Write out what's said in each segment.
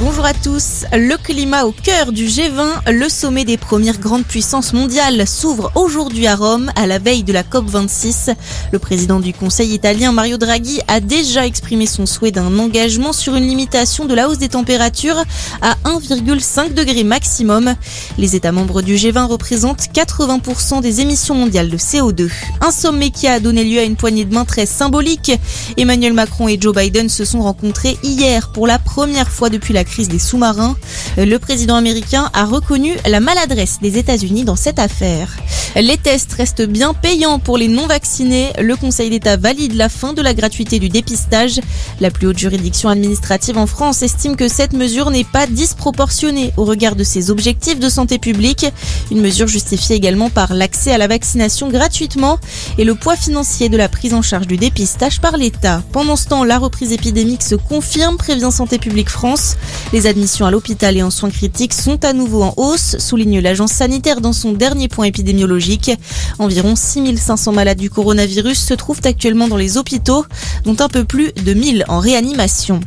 Bonjour à tous. Le climat au cœur du G20, le sommet des premières grandes puissances mondiales s'ouvre aujourd'hui à Rome à la veille de la COP26. Le président du Conseil italien Mario Draghi a déjà exprimé son souhait d'un engagement sur une limitation de la hausse des températures à 1,5 degré maximum. Les États membres du G20 représentent 80% des émissions mondiales de CO2. Un sommet qui a donné lieu à une poignée de main très symbolique. Emmanuel Macron et Joe Biden se sont rencontrés hier pour la première fois depuis la crise des sous-marins. Le président américain a reconnu la maladresse des États-Unis dans cette affaire. Les tests restent bien payants pour les non-vaccinés. Le Conseil d'État valide la fin de la gratuité du dépistage. La plus haute juridiction administrative en France estime que cette mesure n'est pas disproportionnée au regard de ses objectifs de santé publique. Une mesure justifiée également par l'accès à la vaccination gratuitement et le poids financier de la prise en charge du dépistage par l'État. Pendant ce temps, la reprise épidémique se confirme, prévient Santé publique France. Les admissions à l'hôpital et en soins critiques sont à nouveau en hausse, souligne l'agence sanitaire dans son dernier point épidémiologique. Environ 6500 malades du coronavirus se trouvent actuellement dans les hôpitaux, dont un peu plus de 1000 en réanimation.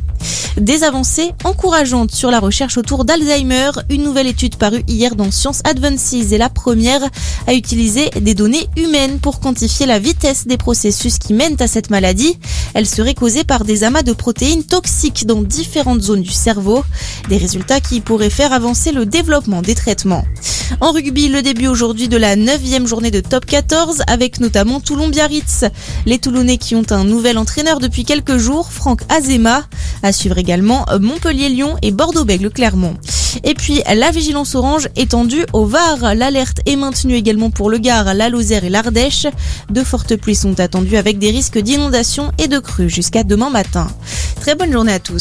Des avancées encourageantes sur la recherche autour d'Alzheimer. Une nouvelle étude parue hier dans Science Advances est la première à utiliser des données humaines pour quantifier la vitesse des processus qui mènent à cette maladie. Elle serait causée par des amas de protéines toxiques dans différentes zones du cerveau. Des résultats qui pourraient faire avancer le développement des traitements. En rugby, le début aujourd'hui de la 9 journée de top 14 avec notamment Toulon-Biarritz. Les Toulonnais qui ont un nouvel entraîneur depuis quelques jours, Franck Azema. À suivre également Montpellier-Lyon et Bordeaux-Bègle-Clermont. Et puis la vigilance orange étendue au Var. L'alerte est maintenue également pour le Gard, la Lozère et l'Ardèche. De fortes pluies sont attendues avec des risques d'inondation et de crues jusqu'à demain matin. Très bonne journée à tous.